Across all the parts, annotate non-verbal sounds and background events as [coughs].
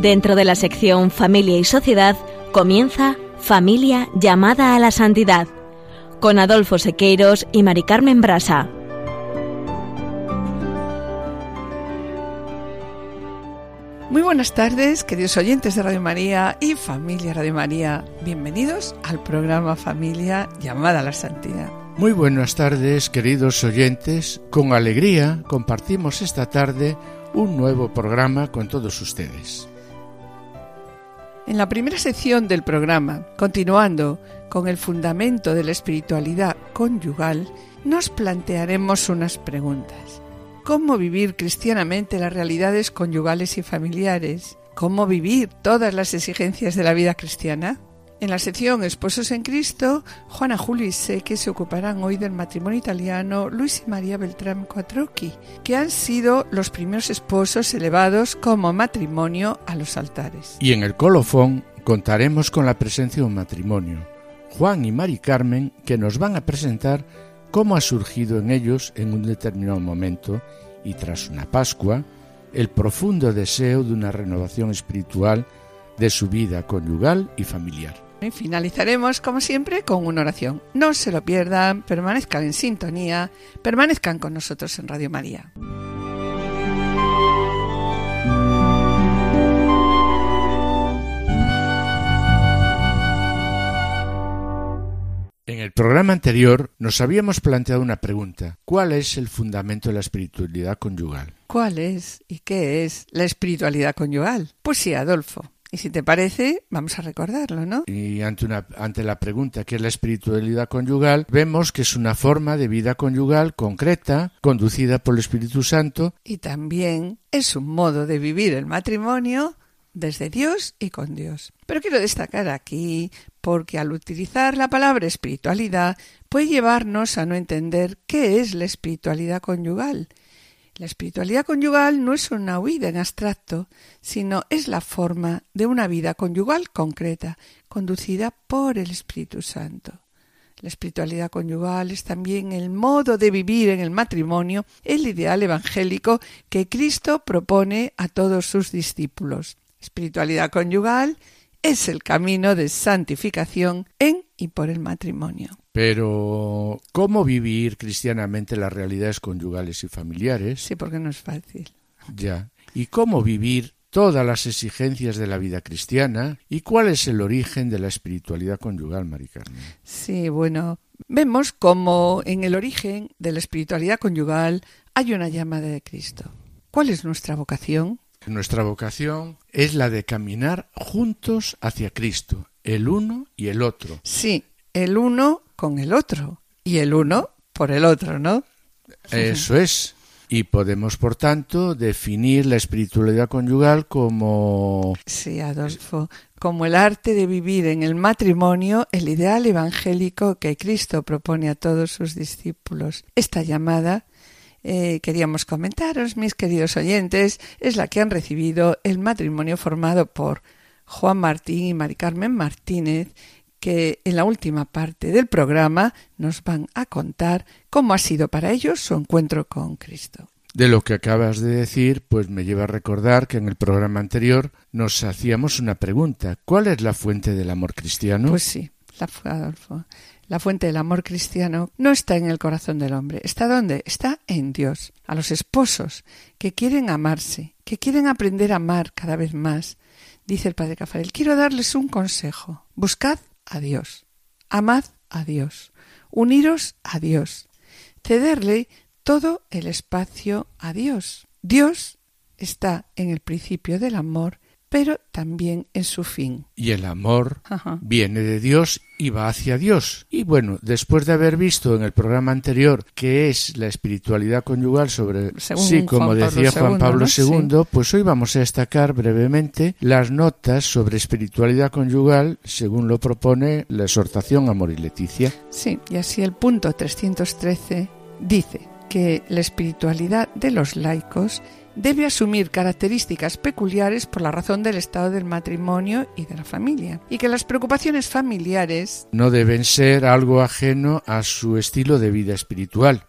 Dentro de la sección Familia y Sociedad comienza Familia llamada a la santidad con Adolfo Sequeiros y Mari Carmen Brasa. Muy buenas tardes, queridos oyentes de Radio María y familia Radio María. Bienvenidos al programa Familia llamada a la Santidad. Muy buenas tardes, queridos oyentes. Con alegría compartimos esta tarde un nuevo programa con todos ustedes. En la primera sección del programa, continuando con el fundamento de la espiritualidad conyugal, nos plantearemos unas preguntas. ¿Cómo vivir cristianamente las realidades conyugales y familiares? ¿Cómo vivir todas las exigencias de la vida cristiana? En la sección Esposos en Cristo, Juana Julio y Seque se ocuparán hoy del matrimonio italiano Luis y María Beltrán Quattrocchi, que han sido los primeros esposos elevados como matrimonio a los altares. Y en el colofón contaremos con la presencia de un matrimonio, Juan y Mari Carmen, que nos van a presentar cómo ha surgido en ellos en un determinado momento y tras una Pascua el profundo deseo de una renovación espiritual de su vida conyugal y familiar. Y finalizaremos, como siempre, con una oración. No se lo pierdan, permanezcan en sintonía, permanezcan con nosotros en Radio María. En el programa anterior nos habíamos planteado una pregunta. ¿Cuál es el fundamento de la espiritualidad conyugal? ¿Cuál es y qué es la espiritualidad conyugal? Pues sí, Adolfo. Y si te parece, vamos a recordarlo, ¿no? Y ante, una, ante la pregunta ¿qué es la espiritualidad conyugal? Vemos que es una forma de vida conyugal concreta, conducida por el Espíritu Santo. Y también es un modo de vivir el matrimonio desde Dios y con Dios. Pero quiero destacar aquí, porque al utilizar la palabra espiritualidad puede llevarnos a no entender qué es la espiritualidad conyugal la espiritualidad conyugal no es una huida en abstracto, sino es la forma de una vida conyugal concreta, conducida por el Espíritu Santo. La espiritualidad conyugal es también el modo de vivir en el matrimonio, el ideal evangélico que Cristo propone a todos sus discípulos. Espiritualidad conyugal es el camino de santificación en y por el matrimonio. Pero, ¿cómo vivir cristianamente las realidades conyugales y familiares? Sí, porque no es fácil. Ya. ¿Y cómo vivir todas las exigencias de la vida cristiana? ¿Y cuál es el origen de la espiritualidad conyugal, Mari Carmen? Sí, bueno, vemos como en el origen de la espiritualidad conyugal hay una llamada de Cristo. ¿Cuál es nuestra vocación? Nuestra vocación es la de caminar juntos hacia Cristo, el uno y el otro. Sí, el uno con el otro y el uno por el otro, ¿no? Eso es. Y podemos, por tanto, definir la espiritualidad conyugal como... Sí, Adolfo, como el arte de vivir en el matrimonio el ideal evangélico que Cristo propone a todos sus discípulos. Esta llamada eh, queríamos comentaros, mis queridos oyentes, es la que han recibido el matrimonio formado por Juan Martín y Mari Carmen Martínez, que en la última parte del programa nos van a contar cómo ha sido para ellos su encuentro con Cristo. De lo que acabas de decir, pues me lleva a recordar que en el programa anterior nos hacíamos una pregunta. ¿Cuál es la fuente del amor cristiano? Pues sí, la Adolfo. La fuente del amor cristiano no está en el corazón del hombre. ¿Está dónde? Está en Dios. A los esposos que quieren amarse, que quieren aprender a amar cada vez más. Dice el padre Cafarel, quiero darles un consejo. Buscad a Dios. Amad a Dios. Uniros a Dios. Cederle todo el espacio a Dios. Dios está en el principio del amor pero también en su fin. Y el amor viene de Dios y va hacia Dios. Y bueno, después de haber visto en el programa anterior qué es la espiritualidad conyugal sobre sí, como decía Juan Pablo II, pues hoy vamos a destacar brevemente las notas sobre espiritualidad conyugal según lo propone la exhortación Amor y Leticia. Sí, y así el punto 313 dice que la espiritualidad de los laicos debe asumir características peculiares por la razón del estado del matrimonio y de la familia, y que las preocupaciones familiares no deben ser algo ajeno a su estilo de vida espiritual.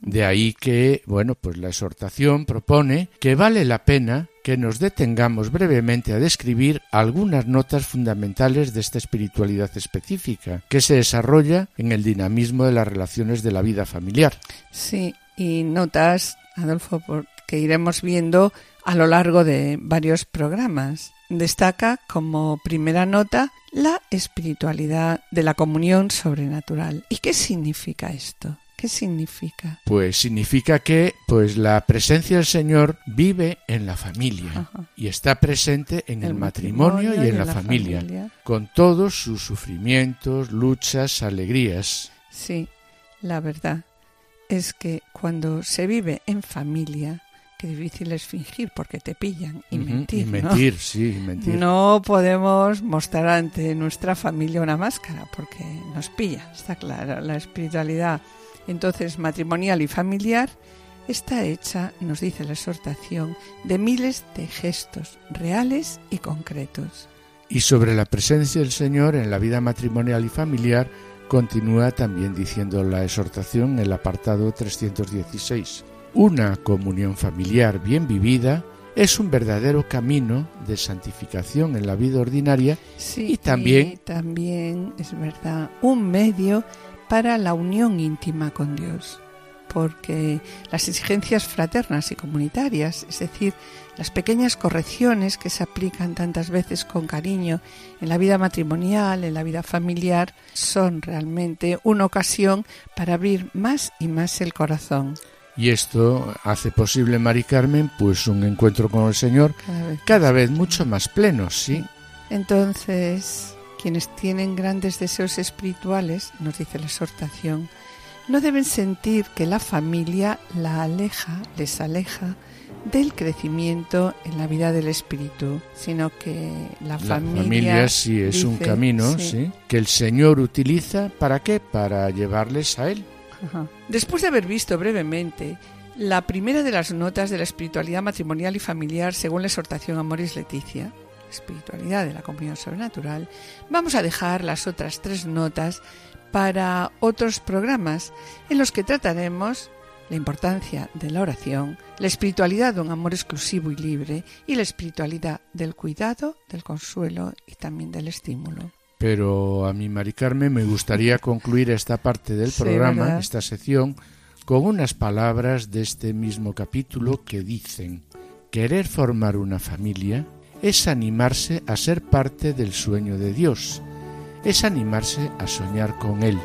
De ahí que, bueno, pues la exhortación propone que vale la pena que nos detengamos brevemente a describir algunas notas fundamentales de esta espiritualidad específica, que se desarrolla en el dinamismo de las relaciones de la vida familiar. Sí, y notas, Adolfo, que iremos viendo a lo largo de varios programas. Destaca como primera nota la espiritualidad de la comunión sobrenatural. ¿Y qué significa esto? ¿Qué significa? Pues significa que pues la presencia del Señor vive en la familia y está presente en el, matrimonio, y en, la, familia, con todos sus sufrimientos, luchas, alegrías. Sí, la verdad es que cuando se vive en familia, qué difícil es fingir porque te pillan y mentir. Y mentir, sí, mentir. No podemos mostrar ante nuestra familia una máscara porque nos pilla, está claro. La espiritualidad entonces matrimonial y familiar, está hecha, nos dice la exhortación, de miles de gestos reales y concretos. Y sobre la presencia del Señor en la vida matrimonial y familiar, continúa también diciendo la exhortación en el apartado 316. Una comunión familiar bien vivida es un verdadero camino de santificación en la vida ordinaria y también... también es verdad, un medio para la unión íntima con Dios, porque las exigencias fraternas y comunitarias, es decir, las pequeñas correcciones que se aplican tantas veces con cariño en la vida matrimonial, en la vida familiar, son realmente una ocasión para abrir más y más el corazón. Y esto hace posible, Mari Carmen, pues un encuentro con el Señor cada vez, cada vez mucho más pleno, ¿sí? Entonces, quienes tienen grandes deseos espirituales, nos dice la exhortación, no deben sentir que la familia la aleja, les aleja del crecimiento en la vida del espíritu, sino que la, familia, familia sí es un camino, sí. que el Señor utiliza para qué? Para llevarles a él. Después de haber visto brevemente la primera de las notas de la espiritualidad matrimonial y familiar según la exhortación Amoris Leticia, espiritualidad de la comunión sobrenatural, vamos a dejar las otras tres notas para otros programas en los que trataremos la importancia de la oración, la espiritualidad de un amor exclusivo y libre y la espiritualidad del cuidado, del consuelo y también del estímulo. Pero a mí, Mari Carmen, me gustaría concluir esta parte del programa, esta sección, con unas palabras de este mismo capítulo que dicen, querer formar una familia es animarse a ser parte del sueño de Dios, es animarse a soñar con Él,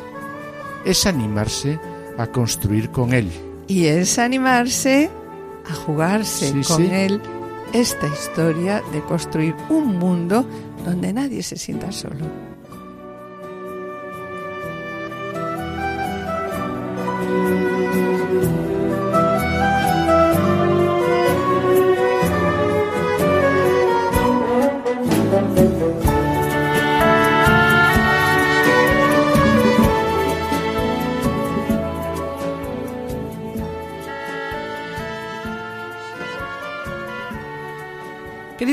es animarse a construir con Él. Y es animarse a jugarse con Él esta historia de construir un mundo donde nadie se sienta solo.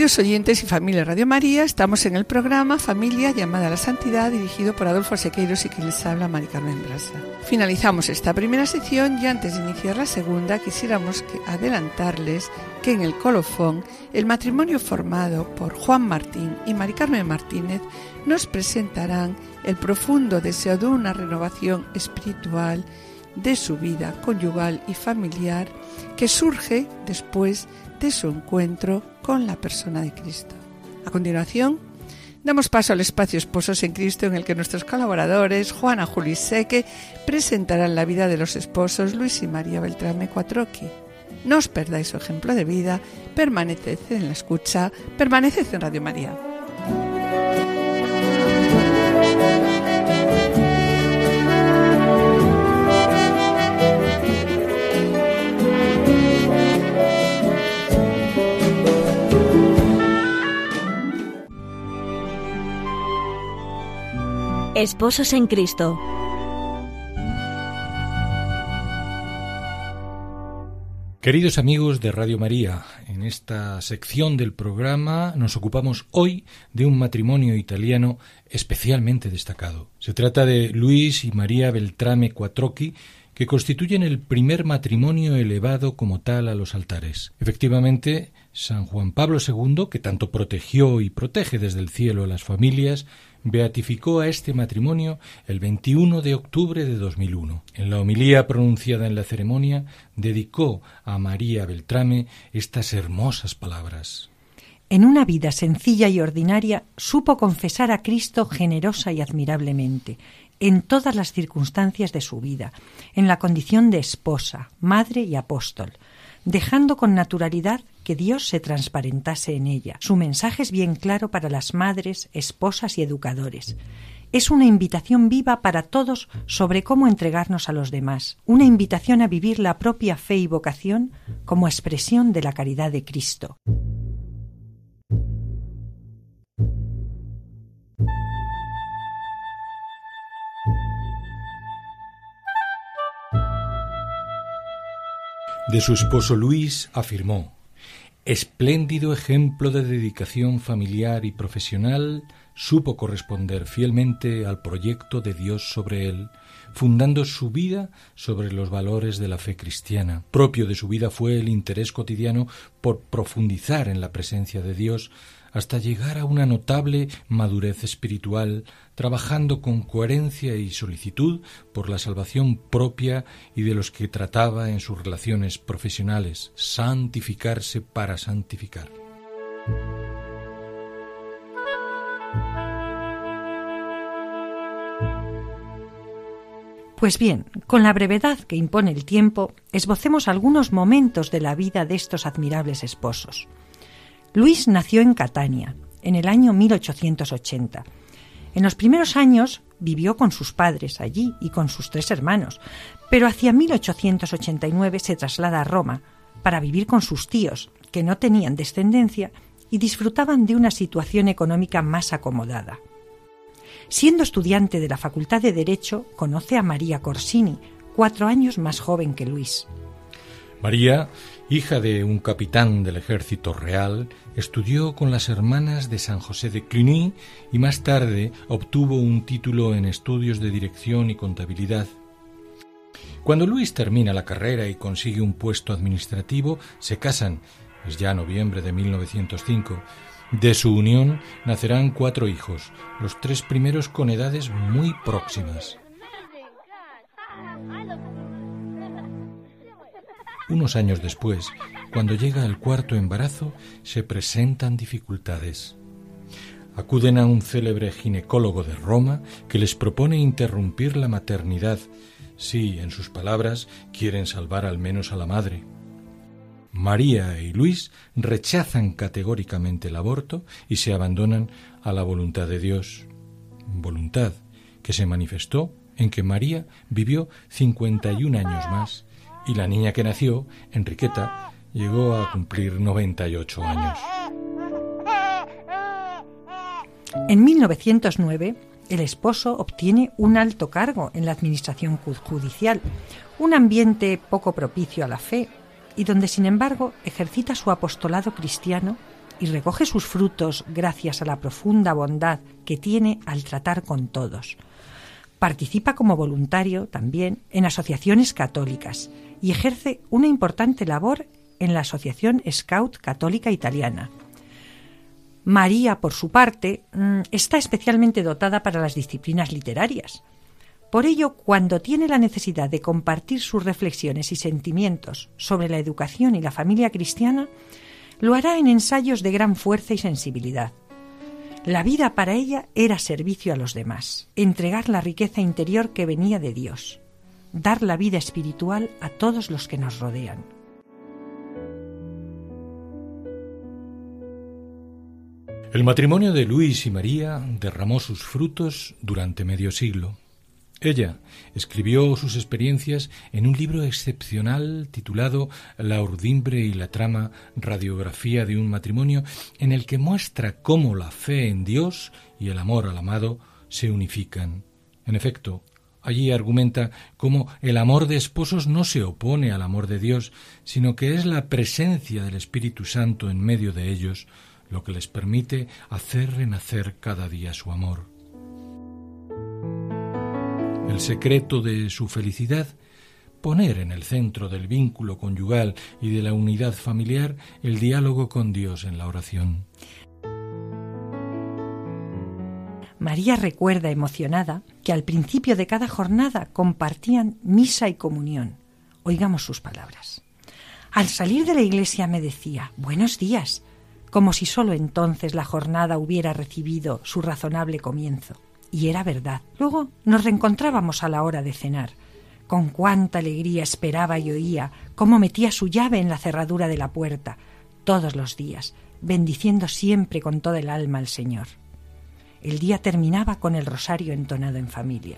Queridos oyentes y familia Radio María, estamos en el programa Familia llamada a la Santidad, dirigido por Adolfo Sequeiros y quien les habla, Mari Carmen Brasa. Finalizamos esta primera sección y antes de iniciar la segunda quisiéramos adelantarles que en el colofón el matrimonio formado por Juan Martín y Mari Carmen Martínez nos presentarán el profundo deseo de una renovación espiritual de su vida conyugal y familiar que surge después de su encuentro con la persona de Cristo. A continuación, damos paso al espacio Esposos en Cristo en el que nuestros colaboradores, Juana Juli Seque, presentarán la vida de los esposos Luis y María Beltrame Cuatroqui. No os perdáis su ejemplo de vida, permaneced en la escucha, permaneced en Radio María. Esposos en Cristo. Queridos amigos de Radio María, en esta sección del programa nos ocupamos hoy de un matrimonio italiano especialmente destacado. Se trata de Luis y María Beltrame Quattrocchi, que constituyen el primer matrimonio elevado como tal a los altares. Efectivamente, San Juan Pablo II, que tanto protegió y protege desde el cielo a las familias, beatificó a este matrimonio el 21 de octubre de 2001. En la homilía pronunciada en la ceremonia, dedicó a María Beltrame estas hermosas palabras. En una vida sencilla y ordinaria supo confesar a Cristo generosa y admirablemente, en todas las circunstancias de su vida, en la condición de esposa, madre y apóstol, dejando con naturalidad que Dios se transparentase en ella. Su mensaje es bien claro para las madres, esposas y educadores. Es una invitación viva para todos sobre cómo entregarnos a los demás, una invitación a vivir la propia fe y vocación como expresión de la caridad de Cristo. De su esposo Luis afirmó Espléndido ejemplo de dedicación familiar y profesional, supo corresponder fielmente al proyecto de Dios sobre él, fundando su vida sobre los valores de la fe cristiana. Propio de su vida fue el interés cotidiano por profundizar en la presencia de Dios, hasta llegar a una notable madurez espiritual, trabajando con coherencia y solicitud por la salvación propia y de los que trataba en sus relaciones profesionales, santificarse para santificar. Pues bien, con la brevedad que impone el tiempo, esbocemos algunos momentos de la vida de estos admirables esposos. Luis nació en Catania, en el año 1880. En los primeros años vivió con sus padres allí y con sus tres hermanos, pero hacia 1889 se traslada a Roma para vivir con sus tíos, que no tenían descendencia y disfrutaban de una situación económica más acomodada. Siendo estudiante de la Facultad de Derecho, conoce a María Corsini, cuatro años más joven que Luis. María, hija de un capitán del ejército real, estudió con las hermanas de San José de Cluny y más tarde obtuvo un título en estudios de dirección y contabilidad. Cuando Luis termina la carrera y consigue un puesto administrativo, se casan. Es ya noviembre de 1905. De su unión nacerán cuatro hijos, los tres primeros con edades muy próximas. Unos años después, cuando llega el cuarto embarazo, se presentan dificultades. Acuden a un célebre ginecólogo de Roma que les propone interrumpir la maternidad si, en sus palabras, quieren salvar al menos a la madre. María y Luis rechazan categóricamente el aborto y se abandonan a la voluntad de Dios, voluntad que se manifestó en que María vivió 51 años más y la niña que nació, Enriqueta, llegó a cumplir 98 años. En 1909, el esposo obtiene un alto cargo en la administración judicial, un ambiente poco propicio a la fe y donde, sin embargo, ejercita su apostolado cristiano y recoge sus frutos gracias a la profunda bondad que tiene al tratar con todos. Participa como voluntario también en asociaciones católicas y ejerce una importante labor en la Asociación Scout Católica Italiana. María, por su parte, mm, está especialmente dotada para las disciplinas literarias. Por ello, cuando tiene la necesidad de compartir sus reflexiones y sentimientos sobre la educación y la familia cristiana, lo hará en ensayos de gran fuerza y sensibilidad. La vida para ella era servicio a los demás, entregar la riqueza interior que venía de Dios dar la vida espiritual a todos los que nos rodean. El matrimonio de Luis y María derramó sus frutos durante medio siglo. Ella escribió sus experiencias en un libro excepcional titulado La urdimbre y la trama, radiografía de un matrimonio, en el que muestra cómo la fe en Dios y el amor al amado se unifican. En efecto, Allí argumenta cómo el amor de esposos no se opone al amor de Dios, sino que es la presencia del Espíritu Santo en medio de ellos lo que les permite hacer renacer cada día su amor. El secreto de su felicidad poner en el centro del vínculo conyugal y de la unidad familiar el diálogo con Dios en la oración. María recuerda emocionada que al principio de cada jornada compartían misa y comunión. Oigamos sus palabras. Al salir de la iglesia me decía, buenos días, como si sólo entonces la jornada hubiera recibido su razonable comienzo. Y era verdad. Luego nos reencontrábamos a la hora de cenar. Con cuánta alegría esperaba y oía cómo metía su llave en la cerradura de la puerta, todos los días, bendiciendo siempre con toda el alma al Señor. El día terminaba con el rosario entonado en familia.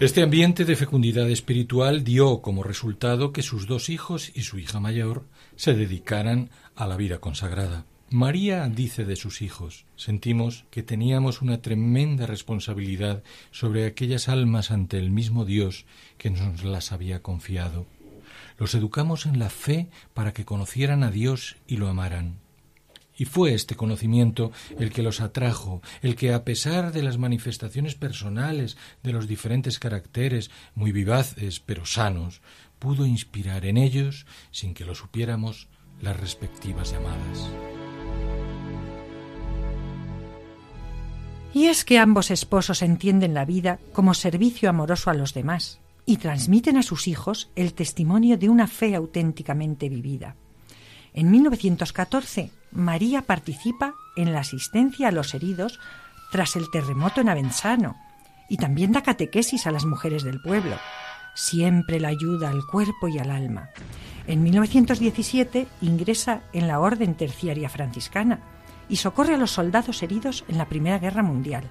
Este ambiente de fecundidad espiritual dio como resultado que sus dos hijos y su hija mayor se dedicaran a la vida consagrada. María dice de sus hijos, sentimos que teníamos una tremenda responsabilidad sobre aquellas almas ante el mismo Dios que nos las había confiado. Los educamos en la fe para que conocieran a Dios y lo amaran. Y fue este conocimiento el que los atrajo, el que a pesar de las manifestaciones personales de los diferentes caracteres, muy vivaces pero sanos, pudo inspirar en ellos, sin que lo supiéramos, las respectivas llamadas. Y es que ambos esposos entienden la vida como servicio amoroso a los demás y transmiten a sus hijos el testimonio de una fe auténticamente vivida. En 1914, María participa en la asistencia a los heridos tras el terremoto en Avenzano y también da catequesis a las mujeres del pueblo. Siempre la ayuda al cuerpo y al alma. En 1917 ingresa en la Orden Terciaria Franciscana y socorre a los soldados heridos en la Primera Guerra Mundial.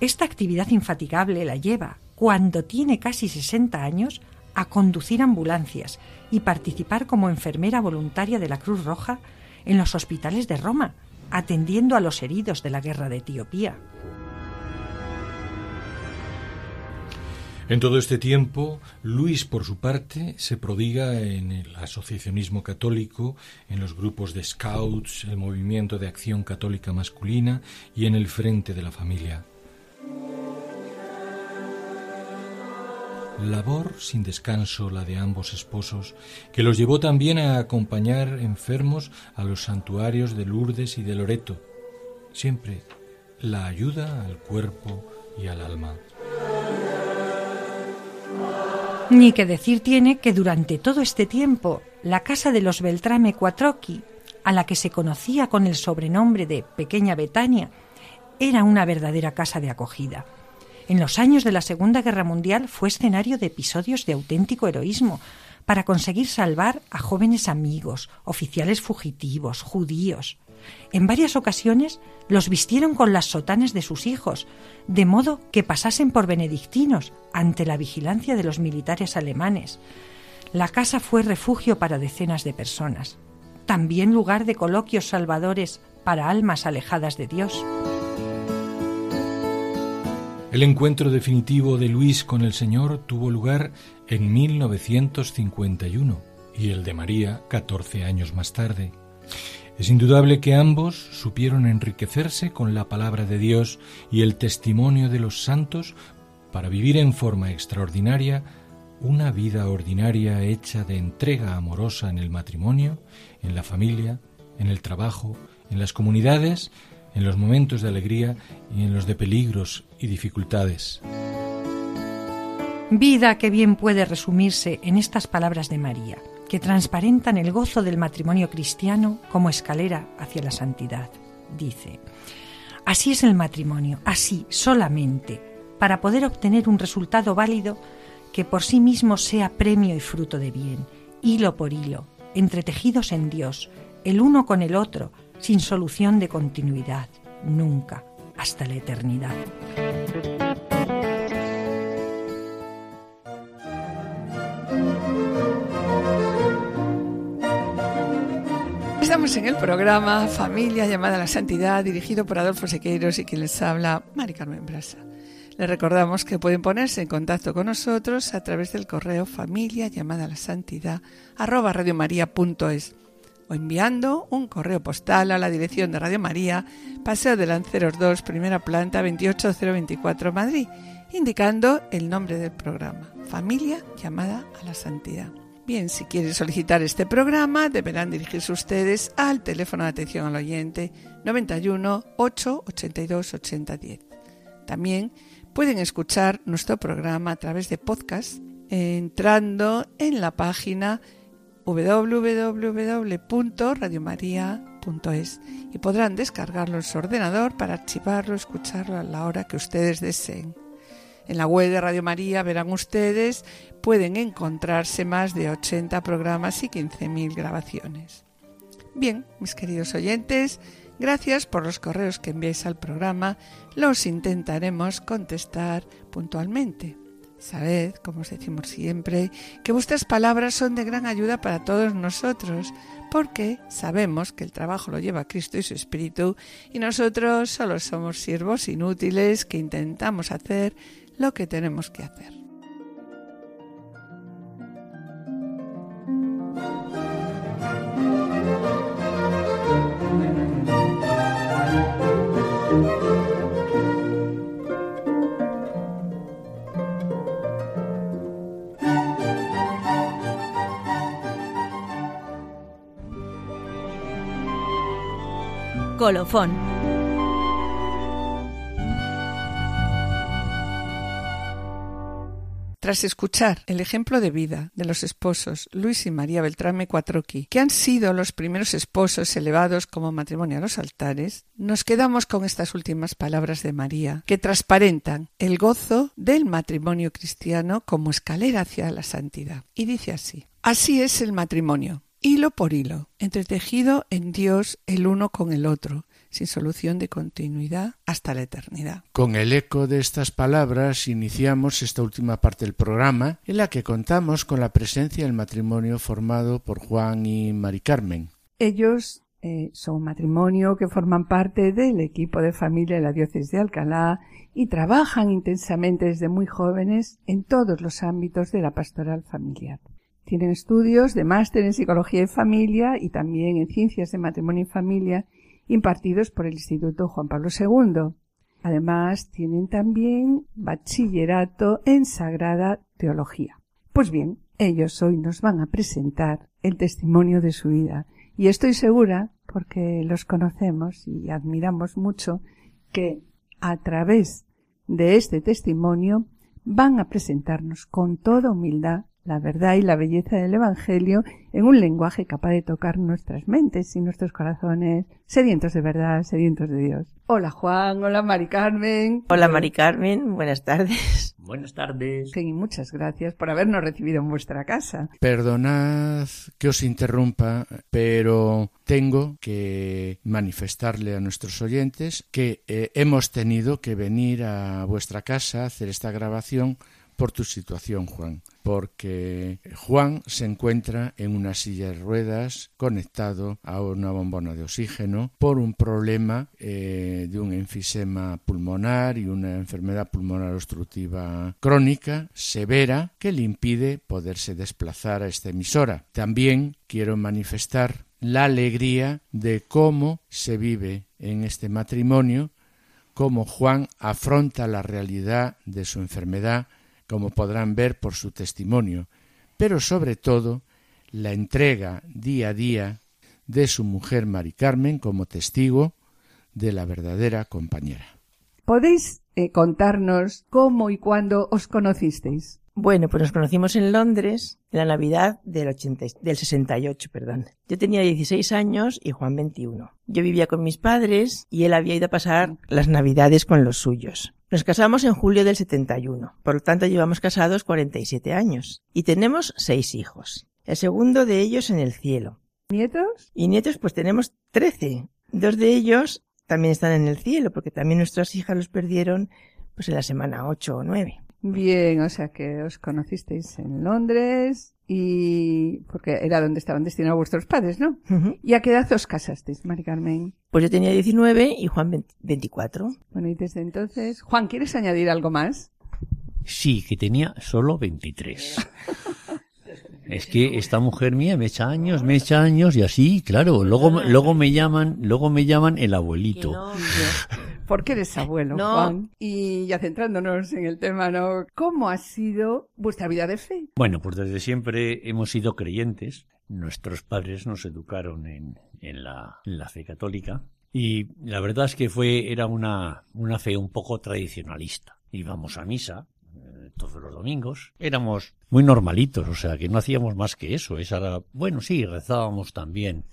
Esta actividad infatigable la lleva, cuando tiene casi 60 años, a conducir ambulancias y participar como enfermera voluntaria de la Cruz Roja en los hospitales de Roma, atendiendo a los heridos de la guerra de Etiopía. En todo este tiempo, Luis, por su parte, se prodiga en el asociacionismo católico, en los grupos de scouts, el movimiento de acción católica masculina y en el frente de la familia. Labor sin descanso la de ambos esposos, que los llevó también a acompañar enfermos a los santuarios de Lourdes y de Loreto. Siempre la ayuda al cuerpo y al alma. Ni que decir tiene que durante todo este tiempo la casa de los Beltrame Quattrocchi, a la que se conocía con el sobrenombre de Pequeña Betania, era una verdadera casa de acogida. En los años de la Segunda Guerra Mundial fue escenario de episodios de auténtico heroísmo para conseguir salvar a jóvenes amigos, oficiales fugitivos, judíos. En varias ocasiones los vistieron con las sotanas de sus hijos, de modo que pasasen por benedictinos ante la vigilancia de los militares alemanes. La casa fue refugio para decenas de personas, también lugar de coloquios salvadores para almas alejadas de Dios. El encuentro definitivo de Luis con el Señor tuvo lugar en 1951 y el de María 14 años más tarde. Es indudable que ambos supieron enriquecerse con la palabra de Dios y el testimonio de los santos para vivir en forma extraordinaria una vida ordinaria hecha de entrega amorosa en el matrimonio, en la familia, en el trabajo, en las comunidades en los momentos de alegría y en los de peligros y dificultades. Vida que bien puede resumirse en estas palabras de María, que transparentan el gozo del matrimonio cristiano como escalera hacia la santidad. Dice, así es el matrimonio, así solamente, para poder obtener un resultado válido que por sí mismo sea premio y fruto de bien, hilo por hilo, entretejidos en Dios, el uno con el otro, sin solución de continuidad, nunca, hasta la eternidad. Estamos en el programa Familia llamada a la Santidad, dirigido por Adolfo Sequeiros y quien les habla, Mari Carmen Brasa. Les recordamos que pueden ponerse en contacto con nosotros a través del correo familia llamada a la santidad arroba radiomaria.es o enviando un correo postal a la dirección de Radio María, Paseo de Lanceros 2, primera planta 28024 Madrid, indicando el nombre del programa, Familia llamada a la Santidad. Bien, si quieren solicitar este programa, deberán dirigirse ustedes al teléfono de atención al oyente 91 8 82 80 10. También pueden escuchar nuestro programa a través de podcast entrando en la página www.radiomaria.es y podrán descargarlo en su ordenador para archivarlo, escucharlo a la hora que ustedes deseen. En la web de Radio María verán ustedes, pueden encontrarse más de 80 programas y 15.000 grabaciones. Bien, mis queridos oyentes, gracias por los correos que enviáis al programa, los intentaremos contestar puntualmente. Sabed, como os decimos siempre, que vuestras palabras son de gran ayuda para todos nosotros, porque sabemos que el trabajo lo lleva Cristo y su Espíritu, y nosotros solo somos siervos inútiles que intentamos hacer lo que tenemos que hacer. Colofón. Tras escuchar el ejemplo de vida de los esposos Luis y María Beltrame Cuatroqui, que han sido los primeros esposos elevados como matrimonio a los altares, nos quedamos con estas últimas palabras de María, que transparentan el gozo del matrimonio cristiano como escalera hacia la santidad. Y dice así, así es el matrimonio hilo por hilo, entretejido en Dios el uno con el otro, sin solución de continuidad hasta la eternidad. Con el eco de estas palabras iniciamos esta última parte del programa en la que contamos con la presencia del matrimonio formado por Juan y Mari Carmen. Ellos eh, son un matrimonio que forman parte del equipo de familia de la diócesis de Alcalá y trabajan intensamente desde muy jóvenes en todos los ámbitos de la pastoral familiar. Tienen estudios de máster en psicología y familia y también en ciencias de matrimonio y familia impartidos por el Instituto Juan Pablo II. Además, tienen también bachillerato en Sagrada Teología. Pues bien, ellos hoy nos van a presentar el testimonio de su vida y estoy segura, porque los conocemos y admiramos mucho, que a través de este testimonio van a presentarnos con toda humildad la verdad y la belleza del Evangelio en un lenguaje capaz de tocar nuestras mentes y nuestros corazones, sedientos de verdad, sedientos de Dios. Hola Juan, hola Mari Carmen. Hola Mari Carmen, buenas tardes. Buenas tardes. Y muchas gracias por habernos recibido en vuestra casa. Perdonad que os interrumpa, pero tengo que manifestarle a nuestros oyentes que eh, hemos tenido que venir a vuestra casa a hacer esta grabación por tu situación, Juan, porque Juan se encuentra en una silla de ruedas conectado a una bombona de oxígeno por un problema eh, de un enfisema pulmonar y una enfermedad pulmonar obstructiva crónica severa que le impide poderse desplazar a esta emisora. También quiero manifestar la alegría de cómo se vive en este matrimonio, cómo Juan afronta la realidad de su enfermedad como podrán ver por su testimonio, pero sobre todo la entrega día a día de su mujer Mari Carmen como testigo de la verdadera compañera. ¿Podéis eh, contarnos cómo y cuándo os conocisteis? Bueno, pues nos conocimos en Londres en la Navidad del, 80, del 68, perdón. Yo tenía 16 años y Juan 21. Yo vivía con mis padres y él había ido a pasar las Navidades con los suyos. Nos casamos en julio del 71, por lo tanto llevamos casados 47 años y tenemos seis hijos. El segundo de ellos en el cielo. ¿Nietos? Y nietos pues tenemos 13. Dos de ellos también están en el cielo porque también nuestras hijas los perdieron pues en la semana 8 o 9. Bien, o sea que os conocisteis en Londres y porque era donde estaban destinados vuestros padres, ¿no? ¿Y a qué edad os casasteis, Mari Carmen? Pues yo tenía 19 y Juan 24. Bueno, y desde entonces, Juan, ¿quieres añadir algo más? Sí, que tenía solo 23. Es que esta mujer mía me echa años, me echa años y así, claro. Luego, luego me llaman, luego me llaman el abuelito. Porque eres abuelo, Juan. Y ya centrándonos en el tema, ¿no? ¿Cómo ha sido vuestra vida de fe? Bueno, pues desde siempre hemos sido creyentes. Nuestros padres nos educaron en, en, la, en la fe católica. Y la verdad es que fue, era una, una fe un poco tradicionalista. Íbamos a misa, eh, todos los domingos. Éramos muy normalitos, o sea, que no hacíamos más que eso. Esa bueno, sí, rezábamos también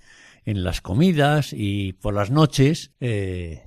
en las comidas y por las noches, eh,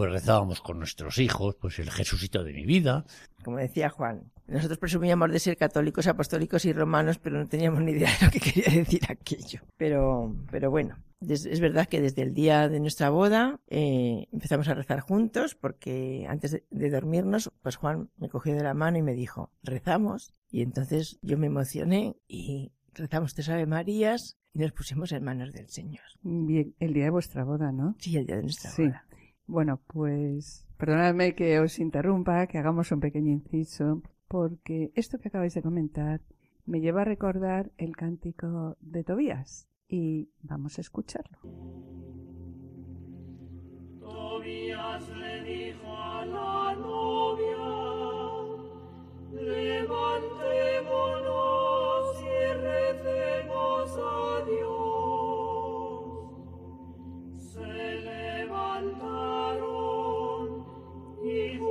pues rezábamos con nuestros hijos, pues el Jesucito de mi vida. Como decía Juan, nosotros presumíamos de ser católicos, apostólicos y romanos, pero no teníamos ni idea de lo que quería decir aquello. Pero, pero bueno, es verdad que desde el día de nuestra boda eh, empezamos a rezar juntos porque antes de, dormirnos, pues Juan me cogió de la mano y me dijo, rezamos. Y entonces yo me emocioné y rezamos tres Ave Marías y nos pusimos en manos del Señor. Bien, el día de vuestra boda, ¿no? Sí, el día de nuestra boda. Bueno, pues perdonadme que os interrumpa, que hagamos un pequeño inciso, porque esto que acabáis de comentar me lleva a recordar el cántico de Tobías y vamos a escucharlo. Tobías le dijo a la novia, levantémonos y recemos a Dios. Se levantaron y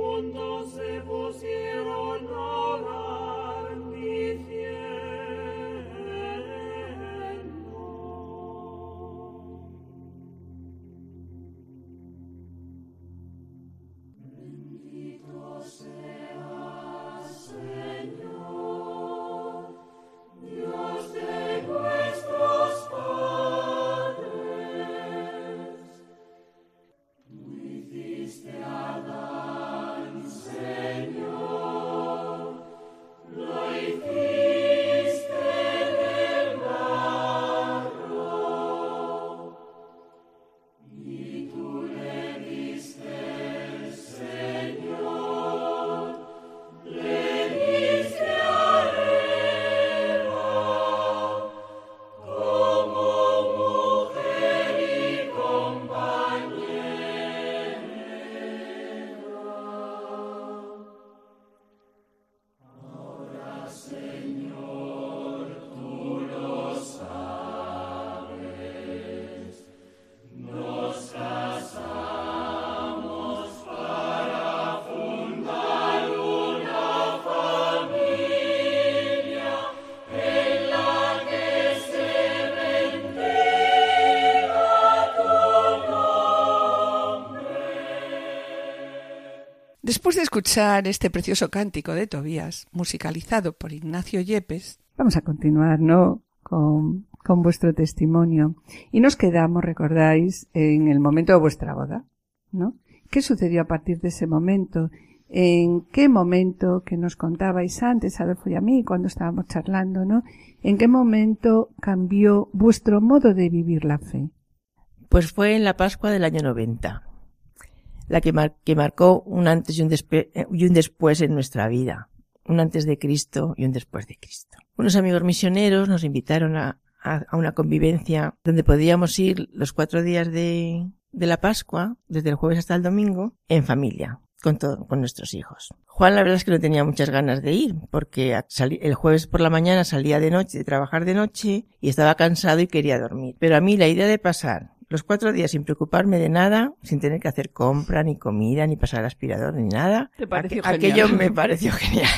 Después de escuchar este precioso cántico de Tobías, musicalizado por Ignacio Yepes, vamos a continuar, ¿no? Con, vuestro testimonio. Y nos quedamos, recordáis, en el momento de vuestra boda, ¿no? ¿Qué sucedió a partir de ese momento? ¿En qué momento que nos contabais antes, Adolfo y a mí, cuando estábamos charlando, ¿no? ¿En qué momento cambió vuestro modo de vivir la fe? Pues fue en la Pascua del año 90 la que, que marcó un antes y un, eh, y un después en nuestra vida, un antes de Cristo y un después de Cristo. Unos amigos misioneros nos invitaron a, a, una convivencia donde podíamos ir los cuatro días de, de la Pascua, desde el jueves hasta el domingo, en familia, con, con nuestros hijos. Juan la verdad es que no tenía muchas ganas de ir, porque el jueves por la mañana salía de noche, de trabajar de noche, y estaba cansado y quería dormir. Pero a mí la idea de pasar los cuatro días sin preocuparme de nada, sin tener que hacer compra, ni comida, ni pasar aspirador, ni nada. Aquello me pareció [laughs] genial.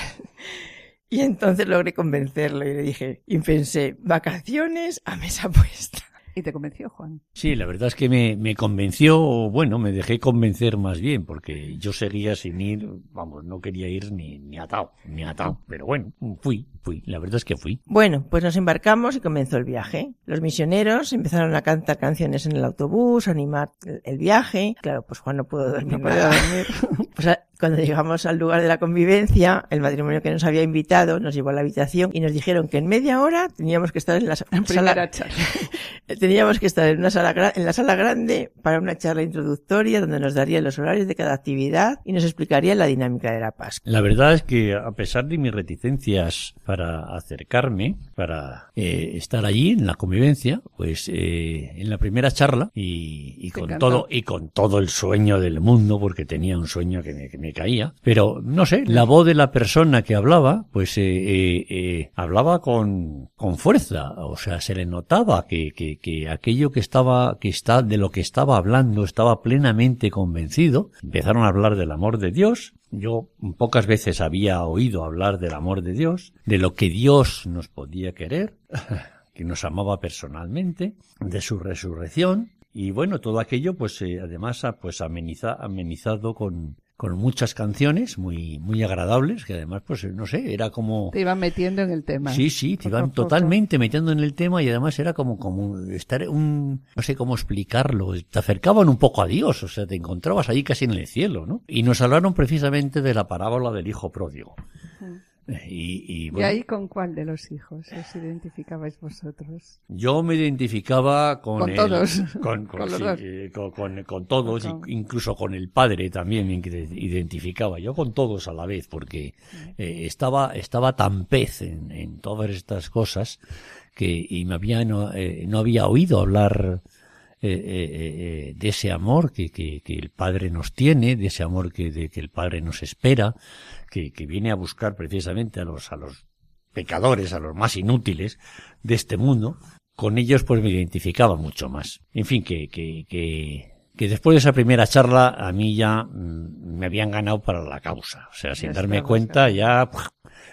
Y entonces logré convencerlo y le dije, y pensé, vacaciones a mesa [laughs] puesta. ¿Y te convenció, Juan? Sí, la verdad es que me, me convenció, bueno, me dejé convencer más bien, porque yo seguía sin ir, vamos, no quería ir ni, ni atado, ni atado. Pero bueno, fui, fui, la verdad es que fui. Bueno, pues nos embarcamos y comenzó el viaje. Los misioneros empezaron a cantar canciones en el autobús, a animar el, viaje. Claro, pues Juan no pudo dormir. No dormir. [laughs] pues cuando llegamos al lugar de la convivencia, el matrimonio que nos había invitado nos llevó a la habitación y nos dijeron que en media hora teníamos que estar en la, sala, [laughs] Teníamos que estar en, una sala, en la sala grande para una charla introductoria donde nos darían los horarios de cada actividad y nos explicaría la dinámica de la Pascua. La verdad es que a pesar de mis reticencias para acercarme, para eh, estar allí en la convivencia, pues eh, en la primera charla y, y con todo y con todo el sueño del mundo, porque tenía un sueño que me, que me caía, pero no sé, la voz de la persona que hablaba, pues eh, eh, eh hablaba con, con fuerza, o sea, se le notaba que, que, que aquello que estaba, que está, de lo que estaba hablando, estaba plenamente convencido. Empezaron a hablar del amor de Dios. Yo pocas veces había oído hablar del amor de Dios, de lo que Dios nos podía querer, [laughs] que nos amaba personalmente, de su resurrección, y bueno, todo aquello, pues además, pues ameniza, amenizado con, con muchas canciones muy, muy agradables, que además, pues no sé, era como... Te iban metiendo en el tema. Sí, sí, te iban totalmente metiendo en el tema y además era como, como estar un, no sé cómo explicarlo, te acercaban un poco a Dios, o sea, te encontrabas allí casi en el cielo, ¿no? Y nos hablaron precisamente de la parábola del hijo pródigo. Y, y, ahí con cuál de los hijos os identificabais vosotros? Yo me identificaba con, con todos. [laughs] Con, con, con, todos, incluso con el padre también me identificaba. Yo con todos a la vez, porque eh, estaba, estaba tan pez en, en, todas estas cosas que y me había, no, eh, no había oído hablar eh, eh, de ese amor que, que, que, el Padre nos tiene, de ese amor que, de, que el Padre nos espera, que, que viene a buscar precisamente a los, a los pecadores, a los más inútiles de este mundo, con ellos pues me identificaba mucho más. En fin, que, que, que, que después de esa primera charla a mí ya mm, me habían ganado para la causa. O sea, sin darme cuenta ya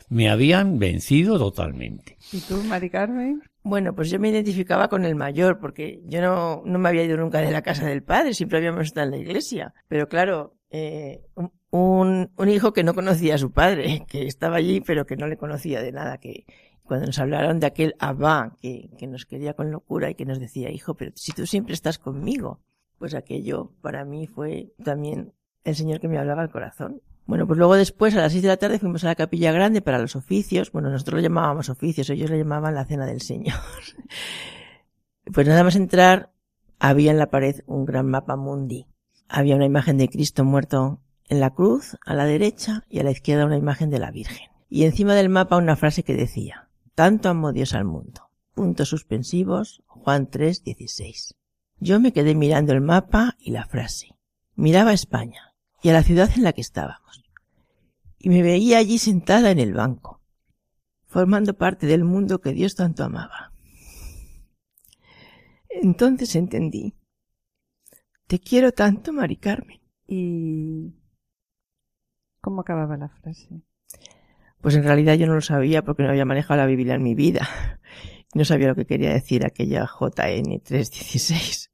me habían vencido totalmente. ¿Y tú, Mari Carmen? Bueno, pues yo me identificaba con el mayor, porque yo no, no me había ido nunca de la casa del padre, siempre habíamos estado en la iglesia. Pero claro, eh, un, un hijo que no conocía a su padre, que estaba allí, pero que no le conocía de nada, que cuando nos hablaron de aquel Abba, que, que nos quería con locura y que nos decía, hijo, pero si tú siempre estás conmigo, pues aquello para mí fue también el Señor que me hablaba al corazón. Bueno, pues luego después a las seis de la tarde fuimos a la capilla grande para los oficios. Bueno, nosotros lo llamábamos oficios, ellos lo llamaban la cena del Señor. [laughs] pues nada más entrar, había en la pared un gran mapa mundi. Había una imagen de Cristo muerto en la cruz, a la derecha, y a la izquierda una imagen de la Virgen. Y encima del mapa una frase que decía, tanto amó Dios al mundo. Puntos suspensivos, Juan 3, 16. Yo me quedé mirando el mapa y la frase. Miraba España y a la ciudad en la que estábamos. Y me veía allí sentada en el banco, formando parte del mundo que Dios tanto amaba. Entonces entendí. Te quiero tanto, Mari Carmen. ¿Y cómo acababa la frase? Pues en realidad yo no lo sabía porque no había manejado la Biblia en mi vida. [laughs] No sabía lo que quería decir aquella JN 316.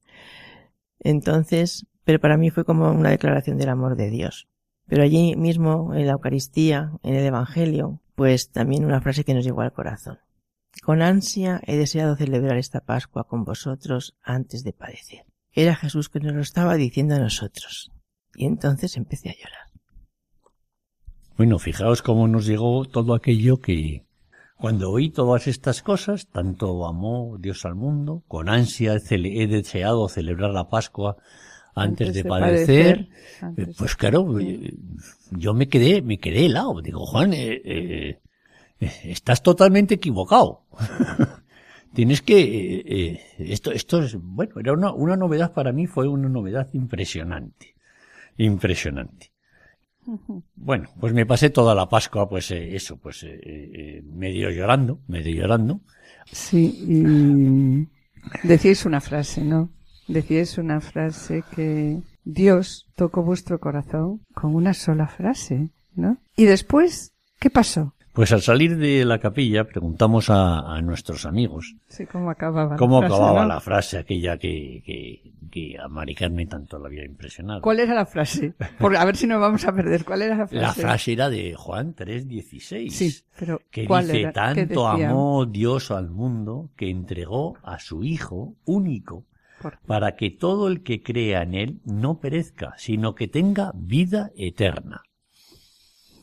Entonces pero para mí fue como una declaración del amor de Dios. Pero allí mismo, en la Eucaristía, en el Evangelio, pues también una frase que nos llegó al corazón. Con ansia he deseado celebrar esta Pascua con vosotros antes de padecer. Era Jesús que nos lo estaba diciendo a nosotros. Y entonces empecé a llorar. Bueno, fijaos cómo nos llegó todo aquello que cuando oí todas estas cosas, tanto amó Dios al mundo, con ansia he deseado celebrar la Pascua antes, de, padecer, eh, pues claro, eh, yo me quedé, me quedé helado. Digo, Juan, eh, eh, estás totalmente equivocado. [laughs] Tienes que, esto, esto es, bueno, era una, una novedad para mí, fue una novedad impresionante. Impresionante. Bueno, pues me pasé toda la Pascua, pues eso, pues medio llorando, medio llorando. Sí, y decís una frase, ¿no? Decíais una frase que Dios tocó vuestro corazón con una sola frase, ¿no? Y después, ¿qué pasó? Pues al salir de la capilla preguntamos a, nuestros amigos. Sí, cómo acababa. Cómo la acababa frase, la frase aquella que, que, que a Mari Carmen tanto la había impresionado. ¿Cuál era la frase? Por, a ver si nos vamos a perder. ¿Cuál era la frase? La frase era de Juan 3.16. Sí, pero que dice, tanto amó Dios al mundo que entregó a su Hijo único para que todo el que crea en él no perezca, sino que tenga vida eterna.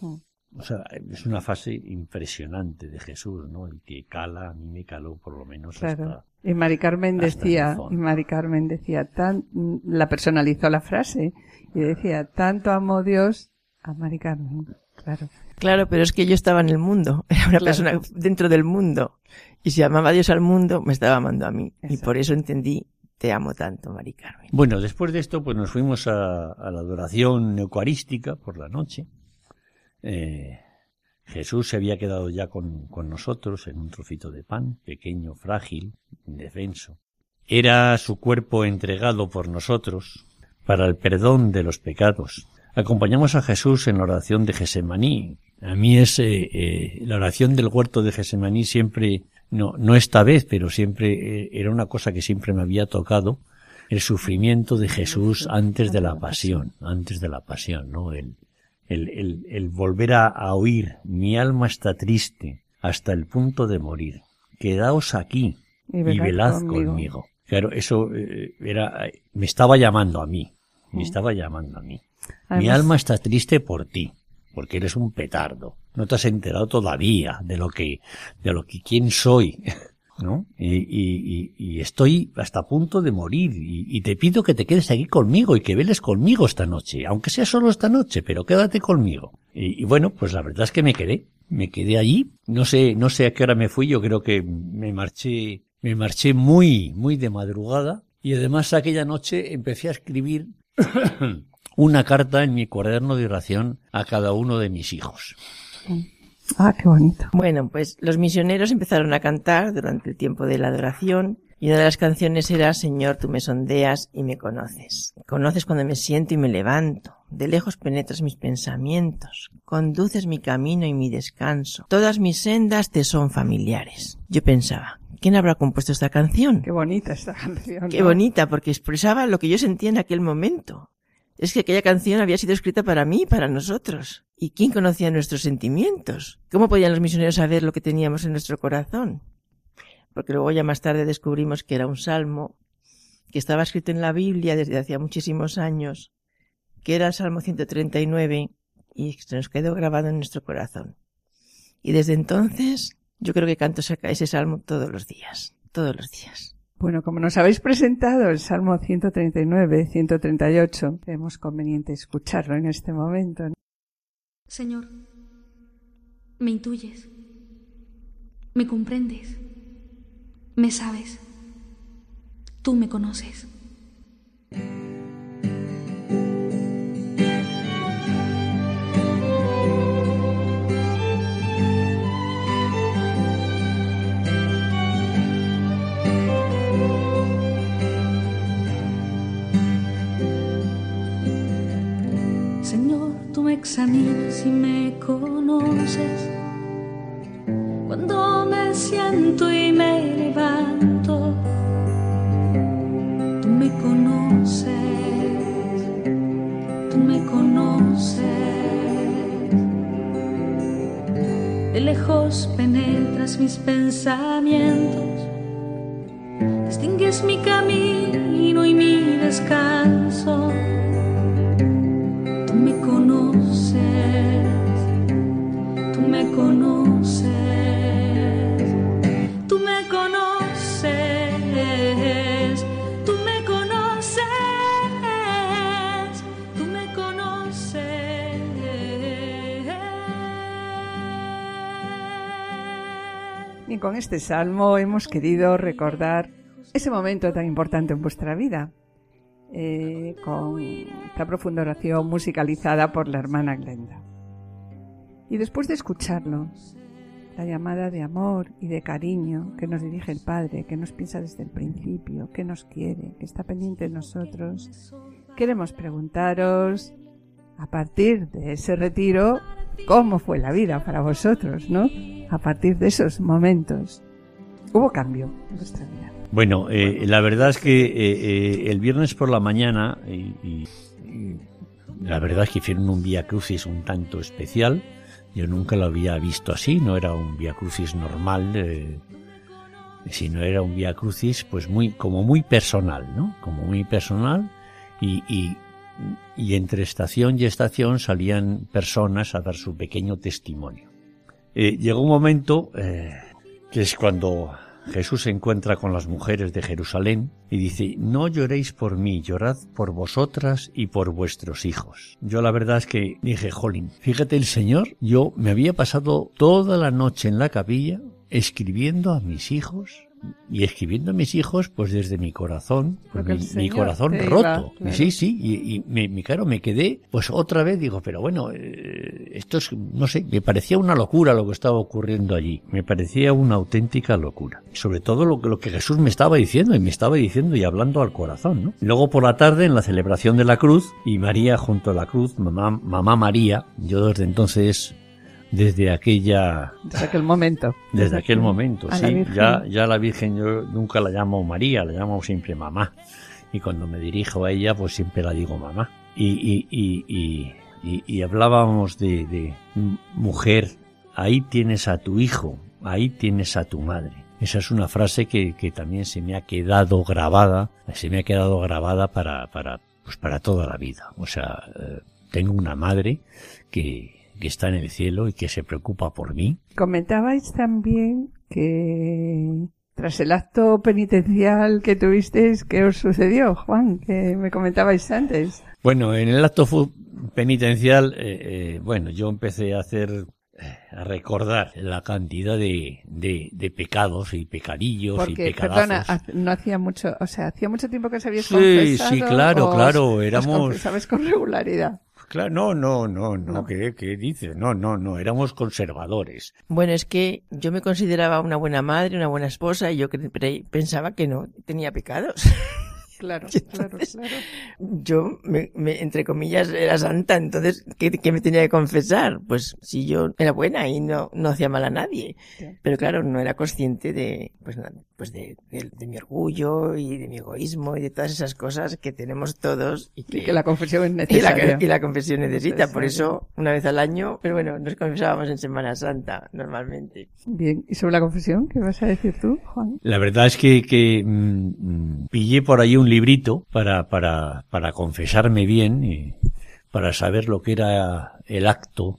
o sea, es una fase impresionante de Jesús, ¿no? El que cala, a mí me caló por lo menos claro. y Mari Carmen decía, y Mari Carmen decía, tan, la personalizó la frase y decía, tanto amó Dios a Mari Carmen, claro. Claro, pero es que yo estaba en el mundo, [laughs] era una persona dentro del mundo. Y si amaba a Dios al mundo, me estaba amando a mí. Y por eso entendí, te amo tanto, Mari Carmen. Bueno, después de esto, pues nos fuimos a, la adoración eucarística por la noche. Eh, Jesús se había quedado ya con, con nosotros en un trocito de pan, pequeño, frágil, indefenso. Era su cuerpo entregado por nosotros para el perdón de los pecados. Acompañamos a Jesús en la oración de Gesemaní. A mí es eh, la oración del huerto de Gesemaní siempre, no, no esta vez, pero siempre eh, era una cosa que siempre me había tocado, el sufrimiento de Jesús antes de la pasión, antes de la pasión, ¿no? El, el, el, volver a, oír, mi alma está triste hasta el punto de morir. Quedaos aquí y, velad conmigo. Claro, eso eh, era, me estaba llamando a mí, me estaba llamando a mí. mi alma está triste por ti, porque eres un petardo. No te has enterado todavía de lo que, de lo que quién soy. [laughs] ¿no? Y, y, y, estoy hasta punto de morir y, te pido que te quedes aquí conmigo y que veles conmigo esta noche, aunque sea solo esta noche, pero quédate conmigo. Y, bueno, pues la verdad es que me quedé, me quedé allí, no sé, no sé a qué hora me fui, yo creo que me marché, me marché muy, muy de madrugada y además aquella noche empecé a escribir [coughs] una carta en mi cuaderno de oración a cada uno de mis hijos. Ah, qué bonito. Bueno, pues los misioneros empezaron a cantar durante el tiempo de la adoración y una de las canciones era Señor, tú me sondeas y me conoces. Conoces cuando me siento y me levanto. De lejos penetras mis pensamientos. Conduces mi camino y mi descanso. Todas mis sendas te son familiares. Yo pensaba, ¿quién habrá compuesto esta canción? Qué bonita esta canción. Qué bonita, porque expresaba lo que yo sentía en aquel momento. Es que aquella canción había sido escrita para mí para nosotros. ¿Y quién conocía nuestros sentimientos? ¿Cómo podían los misioneros saber lo que teníamos en nuestro corazón? Porque luego ya más tarde descubrimos que era un salmo que estaba escrito en la Biblia desde hacía muchísimos años, que era el Salmo 139 y se nos quedó grabado en nuestro corazón. Y desde entonces yo creo que canto ese salmo todos los días, todos los días. Bueno, como nos habéis presentado el Salmo 139, 138, creemos conveniente escucharlo en este momento. Señor, me intuyes, me comprendes, me sabes, tú me conoces. Examinas y me conoces. Cuando me siento y me levanto, tú me conoces, tú me conoces. De lejos penetras mis pensamientos, distingues mi camino y mi descanso con este salmo hemos querido recordar ese momento tan importante en vuestra vida, eh, con esta profunda oración musicalizada por la hermana Glenda. Y después de escucharlo, la llamada de amor y de cariño que nos dirige el Padre, que nos piensa desde el principio, que nos quiere, que está pendiente de nosotros, queremos preguntaros, a partir de ese retiro, cómo fue la vida para vosotros, ¿no? A partir de esos momentos. ¿Hubo cambio en vuestra vida? Bueno, eh, la verdad es que eh, eh, el viernes por la mañana, y, la verdad es que hicieron un Via Crucis un tanto especial. Yo nunca lo había visto así, no era un Via Crucis normal, sino era un Via Crucis pues muy, como muy personal, ¿no? Como muy personal y, y y entre estación y estación salían personas a dar su pequeño testimonio. Eh, llegó un momento eh, que es cuando Jesús se encuentra con las mujeres de Jerusalén y dice, no lloréis por mí, llorad por vosotras y por vuestros hijos. Yo la verdad es que dije, jolín, fíjate el Señor, yo me había pasado toda la noche en la capilla escribiendo a mis hijos y escribiendo a mis hijos pues desde mi corazón pues, mi, corazón roto. sí sí y, y me, claro me quedé pues otra vez digo pero bueno eh, esto es no sé me parecía una locura lo que estaba ocurriendo allí. Me parecía una auténtica locura. Sobre todo lo, lo que Jesús me estaba diciendo y me estaba diciendo y hablando al corazón ¿no? luego por la tarde en la celebración de la cruz y María junto a la cruz mamá mamá María yo desde entonces desde aquella desde aquel momento. desde, aquel momento sí. Ya ya la Virgen yo nunca la llamo María la llamo siempre mamá. Y cuando me dirijo a ella pues siempre la digo mamá. Y y, y, y, y hablábamos de, de mujer ahí tienes a tu hijo ahí tienes a tu madre esa es una frase que, que también se me ha quedado grabada se me ha quedado grabada para para pues para toda la vida. O sea eh, tengo una madre que que está en el cielo y que se preocupa por mí. Comentabais también que tras el acto penitencial que tuvisteis, ¿qué os sucedió, Juan? Que me comentabais antes. Bueno, en el acto penitencial, eh, eh, bueno, yo empecé a hacer eh, a recordar la cantidad de, de, de pecados y pecadillos Porque, y pecadazos. perdona, no hacía mucho, o sea, hacía mucho tiempo que se habías sí, confesado. Sí, claro, os, claro, éramos... ¿Sabes con regularidad? Claro, no, no, no, no, ¿qué, qué dices? No, no, no, éramos conservadores. Bueno, es que yo me consideraba una buena madre, una buena esposa y yo pensaba que no tenía pecados. [laughs] Claro, [laughs] claro, claro. Yo, me, me, entre comillas, era santa, entonces, ¿qué, ¿qué, me tenía que confesar? Pues si yo era buena y no, no hacía mal a nadie. Sí. Pero claro, no era consciente de, pues, pues de, de, de, mi orgullo y de mi egoísmo y de todas esas cosas que tenemos todos. Y que, y que la confesión es necesaria. Y la, y la confesión necesita. Por eso, una vez al año, pero bueno, nos confesábamos en Semana Santa, normalmente. Bien. ¿Y sobre la confesión? ¿Qué vas a decir tú, Juan? La verdad es que, que mmm, pillé por ahí un librito para, para, para confesarme bien y para saber lo que era el acto,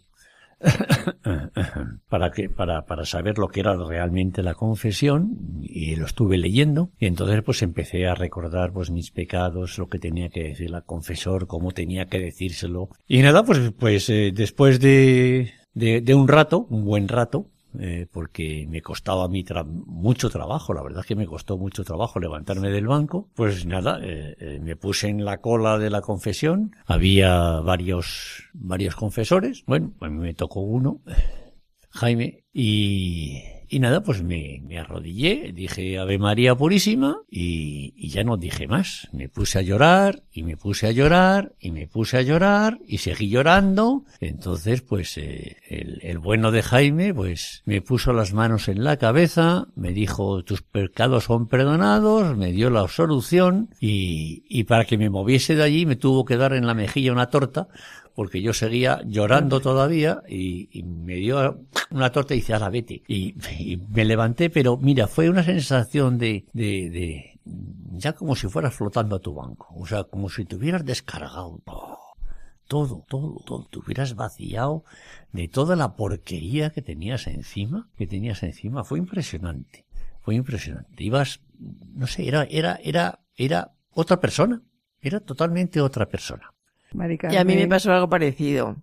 [coughs] para que, para, para saber lo que era realmente la confesión y lo estuve leyendo y entonces pues empecé a recordar pues mis pecados, lo que tenía que decir la confesor, cómo tenía que decírselo. Y nada pues, pues eh, después de, de, de un rato, un buen rato, eh, porque me costaba a mí tra mucho trabajo, la verdad es que me costó mucho trabajo levantarme del banco, pues nada, eh, eh, me puse en la cola de la confesión, había varios, varios confesores, bueno, pues me tocó uno, Jaime, y, y nada, pues me, me, arrodillé, dije Ave María Purísima y, y, ya no dije más. Me puse a llorar y me puse a llorar y me puse a llorar y seguí llorando. Entonces, pues eh, el, el, bueno de Jaime, pues me puso las manos en la cabeza, me dijo tus pecados son perdonados, me dio la absolución y, y para que me moviese de allí me tuvo que dar en la mejilla una torta porque yo seguía llorando todavía y, y me dio una torta y dice, la vete. Y, y, me levanté, pero mira, fue una sensación de, de, de, ya como si fueras flotando a tu banco. O sea, como si te hubieras descargado todo, todo, todo, todo. Te hubieras vaciado de toda la porquería que tenías encima, que tenías encima. Fue impresionante. Fue impresionante. Ibas, no sé, era, era, era, era otra persona. Era totalmente otra persona. Y a mí me pasó algo parecido.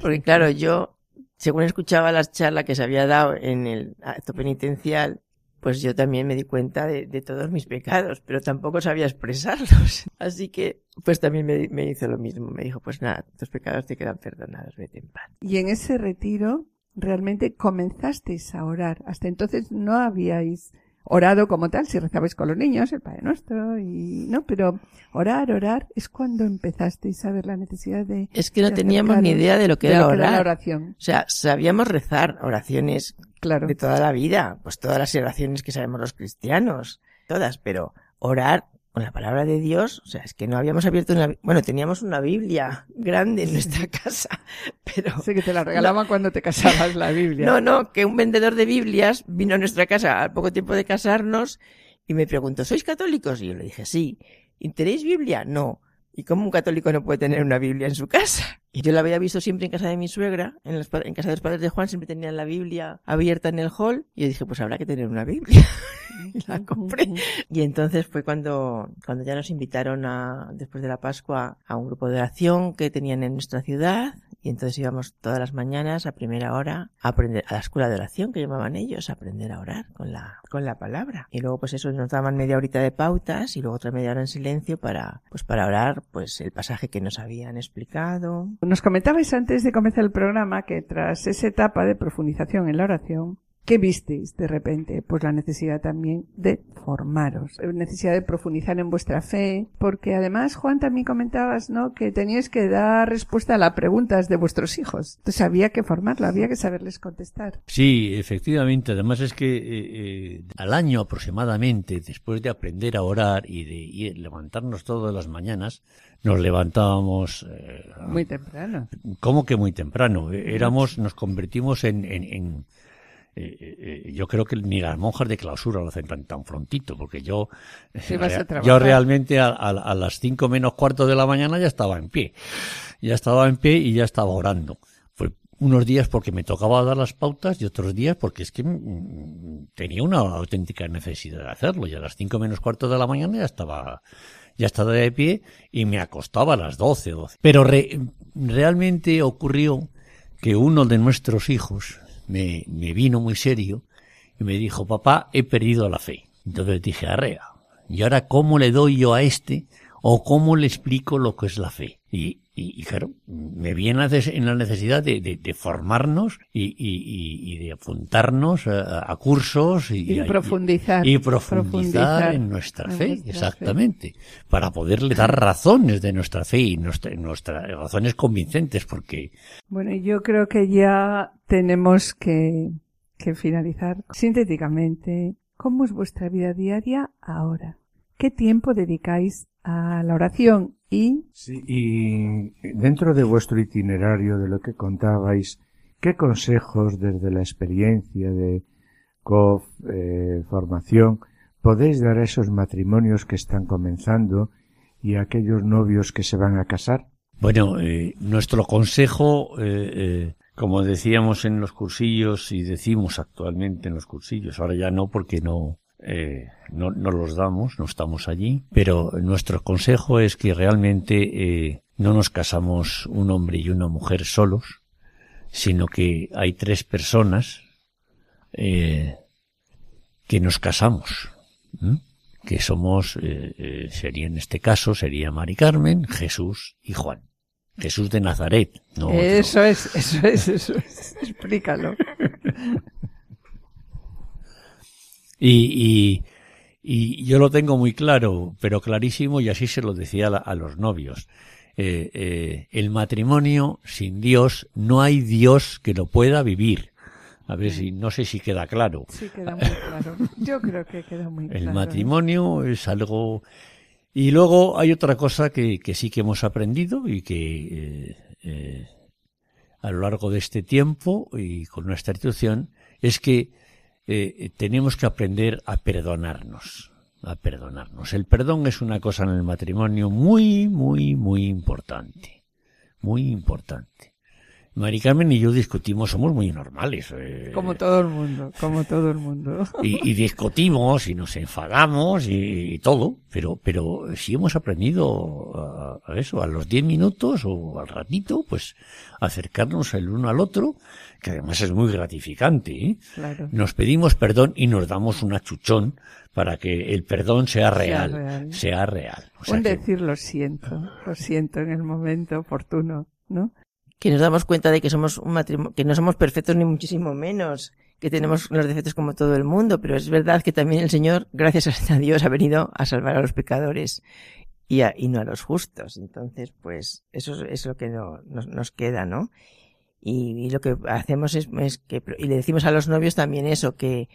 Porque claro, yo, según escuchaba las charlas que se había dado en el acto penitencial, pues yo también me di cuenta de, de, todos mis pecados, pero tampoco sabía expresarlos. [laughs] Así que, pues también me, me, hizo lo mismo. Me dijo, pues nada, tus pecados te quedan perdonados, vete en paz. Y en ese retiro, realmente comenzasteis a orar. Hasta entonces no habíais orado como tal, si rezabais con los niños, el Padre Nuestro, y no, pero orar, orar, es cuando empezasteis a ver la necesidad de... Es que no teníamos ni idea de lo que, de era, lo que orar. era la oración. O sea, sabíamos rezar oraciones claro. de toda la vida, pues todas las oraciones que sabemos los cristianos, todas, pero orar con la palabra de Dios, o sea, es que no habíamos abierto una, bueno, teníamos una Biblia grande en nuestra [laughs] casa, pero... Sí, que te la regalaban no, cuando te casabas la Biblia. [laughs] No, no, que un vendedor de Biblias vino a nuestra casa al poco tiempo de casarnos y me preguntó, ¿sois católicos? Y yo le dije, sí. ¿Y tenéis Biblia? No. ¿Y cómo un católico no puede tener una Biblia en su casa? Y yo la había visto siempre en casa de mi suegra, en, casa de los padres de Juan siempre tenían la Biblia abierta en el hall, y yo dije, pues habrá que tener una Biblia. [laughs] y la compré. Y entonces fue cuando, cuando ya nos invitaron a, después de la Pascua, a un grupo de oración que tenían en nuestra ciudad, y entonces íbamos todas las mañanas a primera hora a aprender a la escuela de oración que llamaban ellos, a aprender a orar con la, con la palabra. Y luego pues eso nos daban media horita de pautas y luego otra media hora en silencio para, pues para orar pues el pasaje que nos habían explicado. Nos comentabais antes de comenzar el programa que tras esa etapa de profundización en la oración, ¿Qué visteis de repente? Pues la necesidad también de formaros, necesidad de profundizar en vuestra fe, porque además, Juan, también comentabas, ¿no? Que teníais que dar respuesta a las preguntas de vuestros hijos. Entonces había que formarlo, había que saberles contestar. Sí, efectivamente. Además es que eh, eh, al año aproximadamente, después de aprender a orar y de levantarnos todas las mañanas, nos levantábamos eh, muy temprano. ¿Cómo que muy temprano? Éramos, nos convertimos en, en eh, eh, yo creo que ni las monjas de clausura lo hacen tan, tan prontito, porque yo, yo realmente a, las cinco menos cuarto de la mañana ya estaba en pie. Ya estaba en pie y ya estaba orando. Fue unos días porque me tocaba dar las pautas y otros días porque es que mm, mm, tenía una auténtica necesidad de hacerlo. Y a las cinco menos cuarto de la mañana ya estaba, ya estaba de pie y me acostaba a las doce, doce. Pero realmente ocurrió que uno de nuestros hijos, me, me vino muy serio y me dijo, papá, he perdido la fe. Entonces dije, arrea, ¿y ahora cómo le doy yo a este o cómo le explico lo que es la fe? Y, y, claro, me viene en la necesidad de, de, formarnos y, y, de apuntarnos a, cursos y, profundizar. Y profundizar, en nuestra fe, exactamente, para poderle dar razones de nuestra fe y nuestras razones convincentes, porque... Bueno, yo creo que ya tenemos que, que finalizar sintéticamente. ¿Cómo es vuestra vida diaria ahora? ¿Qué tiempo dedicáis a la oración y... Sí, y dentro de vuestro itinerario, de lo que contabais, ¿qué consejos desde la experiencia de COF, eh, formación, podéis dar a esos matrimonios que están comenzando y a aquellos novios que se van a casar? Bueno, eh, nuestro consejo, eh, como decíamos en los cursillos y decimos actualmente en los cursillos, ahora ya no porque no, eh, no, no, los damos, no estamos allí, pero nuestro consejo es que realmente eh, no nos casamos un hombre y una mujer solos, sino que hay tres personas eh, que nos casamos, que somos, eh, sería en este caso, sería Mari Carmen, Jesús y Juan. Jesús de Nazaret, no Eso es, eso es, eso es. Explícalo. [laughs] Y, y, yo lo tengo muy claro, pero clarísimo, y así se lo decía a, los novios. Eh, eh, el matrimonio sin Dios, no hay Dios que lo pueda vivir. A ver si, no sé si queda claro. Sí, queda muy claro. Yo creo que queda muy claro. El matrimonio es algo... Y luego hay otra cosa que, que sí que hemos aprendido y que eh, a lo largo de este tiempo y con nuestra institución es que eh, tenemos que aprender a perdonarnos, a perdonarnos. El perdón es una cosa en el matrimonio muy, muy, muy importante, muy importante. Mari Carmen y yo discutimos, somos muy normales. Eh, como todo el mundo, como todo el mundo. Y, discutimos y nos enfadamos y, todo, pero, pero si hemos aprendido a, eso, a los diez minutos o al ratito, pues acercarnos el uno al otro, que además es muy gratificante. ¿eh? Nos pedimos perdón y nos damos un achuchón para que el perdón sea real. Sea real. Un decir lo siento, lo siento en el momento oportuno, ¿no? Que nos damos cuenta de que somos un matrimonio, que no somos perfectos ni muchísimo menos, que tenemos los defectos como todo el mundo, pero es verdad que también el Señor, gracias a Dios, ha venido a salvar a los pecadores y, a, y no a los justos. Entonces, pues, eso es lo que no, nos, queda, ¿no? Y, lo que hacemos es, es, que, y le decimos a los novios también eso, que,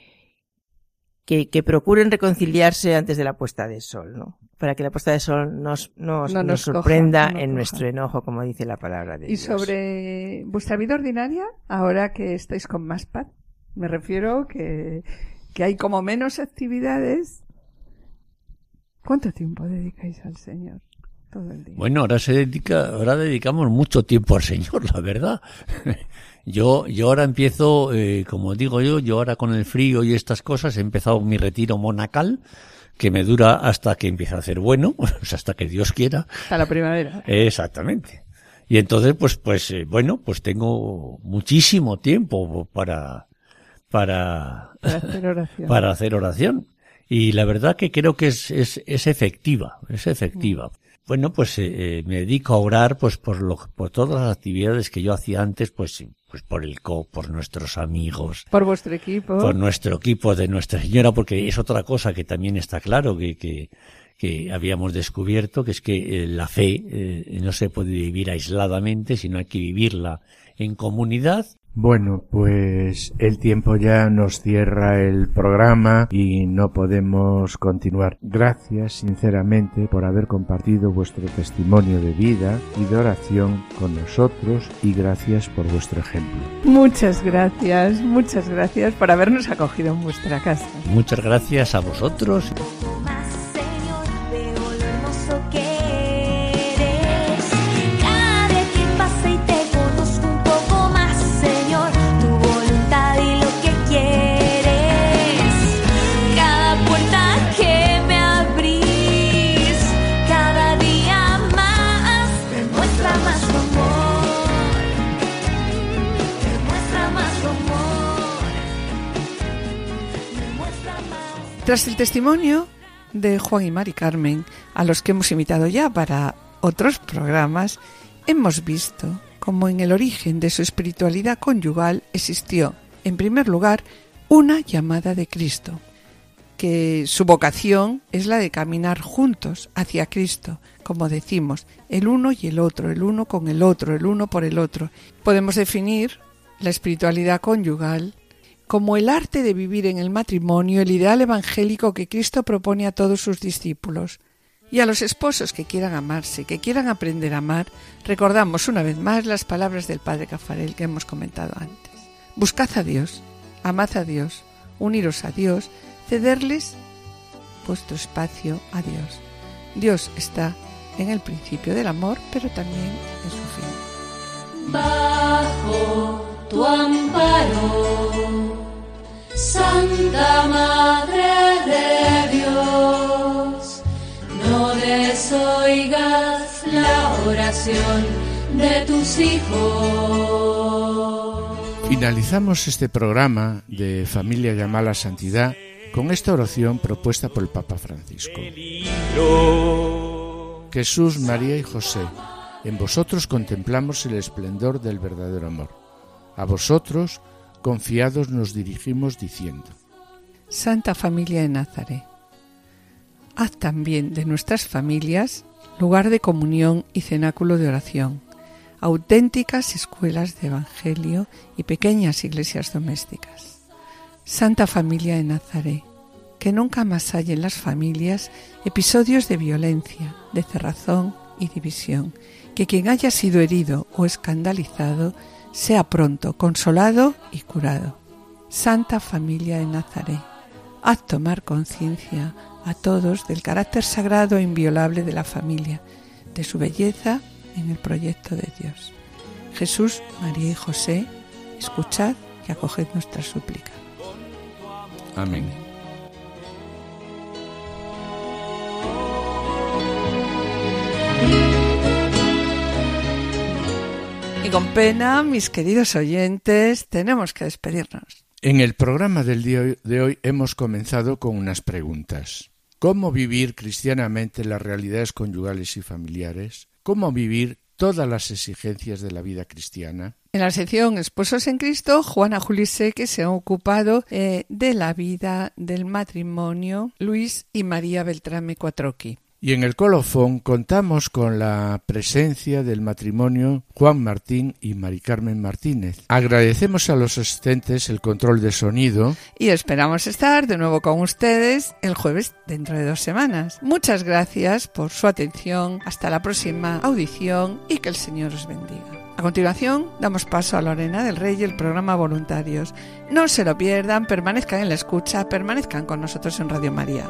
que, que, procuren reconciliarse antes de la puesta de sol, ¿no? Para que la puesta de sol nos, nos, nos, sorprenda en nuestro enojo, como dice la palabra de Dios. ¿Y sobre vuestra vida ordinaria, ahora que estáis con más paz? Me refiero que, que hay como menos actividades. ¿Cuánto tiempo dedicáis al Señor? Bueno, ahora se dedica, ahora dedicamos mucho tiempo al Señor, la verdad. Yo, yo ahora empiezo, eh, como digo yo, yo ahora con el frío y estas cosas he empezado mi retiro monacal, que me dura hasta que empiece a hacer bueno, [laughs] hasta que Dios quiera. Hasta la primavera. Exactamente. Y entonces, pues, pues, eh, bueno, pues tengo muchísimo tiempo para, para, para hacer oración. para hacer oración. Y la verdad que creo que es, es, es efectiva, es efectiva. Bueno, pues eh, eh, me dedico a orar pues por lo, por todas las actividades que yo hacía antes, pues pues por el co, por nuestros amigos, por vuestro equipo, por nuestro equipo de Nuestra Señora, porque es otra cosa que también está claro que que, que habíamos descubierto, que es que eh, la fe no se puede vivir aisladamente, sino hay que vivirla en comunidad bueno, pues el tiempo ya nos cierra el programa y no podemos continuar. Gracias sinceramente por haber compartido vuestro testimonio de vida y de oración con nosotros y gracias por vuestro ejemplo. Muchas gracias, muchas gracias por habernos acogido en vuestra casa. Muchas gracias a vosotros. Tras el testimonio de Juan y Mari Carmen, a los que hemos invitado ya para otros programas, hemos visto cómo en el origen de su espiritualidad conyugal existió, en primer lugar, una llamada de Cristo, que su vocación es la de caminar juntos hacia Cristo, como decimos, el uno y el otro, el uno con el otro, el uno por el otro. Podemos definir la espiritualidad conyugal como el arte de vivir en el matrimonio el ideal evangélico que Cristo propone a todos sus discípulos. Y a los esposos que quieran amarse, que quieran aprender a amar, recordamos una vez más las palabras del Padre Cafarel que hemos comentado antes. Buscad a Dios, amad a Dios, uniros a Dios, cederles vuestro espacio a Dios. Dios está en el principio del amor, pero también en su fin. Bajo tu amparo Santa Madre de Dios, no desoigas la oración de tus hijos. Finalizamos este programa de Familia Llamada Santidad con esta oración propuesta por el Papa Francisco. Jesús, María y José, en vosotros contemplamos el esplendor del verdadero amor. A vosotros, confiados nos dirigimos diciendo, Santa Familia de Nazaret, haz también de nuestras familias lugar de comunión y cenáculo de oración, auténticas escuelas de Evangelio y pequeñas iglesias domésticas. Santa Familia de Nazaret, que nunca más haya en las familias episodios de violencia, de cerrazón y división, que quien haya sido herido o escandalizado sea pronto consolado y curado. Santa Familia de Nazaret, haz tomar conciencia a todos del carácter sagrado e inviolable de la familia, de su belleza en el proyecto de Dios. Jesús, María y José, escuchad y acoged nuestra súplica. Amén. Con pena, mis queridos oyentes, tenemos que despedirnos. En el programa del día de hoy hemos comenzado con unas preguntas. ¿Cómo vivir cristianamente las realidades conyugales y familiares? ¿Cómo vivir todas las exigencias de la vida cristiana? En la sección Esposos en Cristo, Juana Juliseque se ha ocupado eh, de la vida del matrimonio Luis y María Beltrame Cuatroqui. Y en el colofón contamos con la presencia del matrimonio Juan Martín y Mari Carmen Martínez. Agradecemos a los asistentes el control de sonido. Y esperamos estar de nuevo con ustedes el jueves dentro de dos semanas. Muchas gracias por su atención. Hasta la próxima audición y que el Señor os bendiga. A continuación, damos paso a Lorena del Rey y el programa Voluntarios. No se lo pierdan, permanezcan en la escucha, permanezcan con nosotros en Radio María.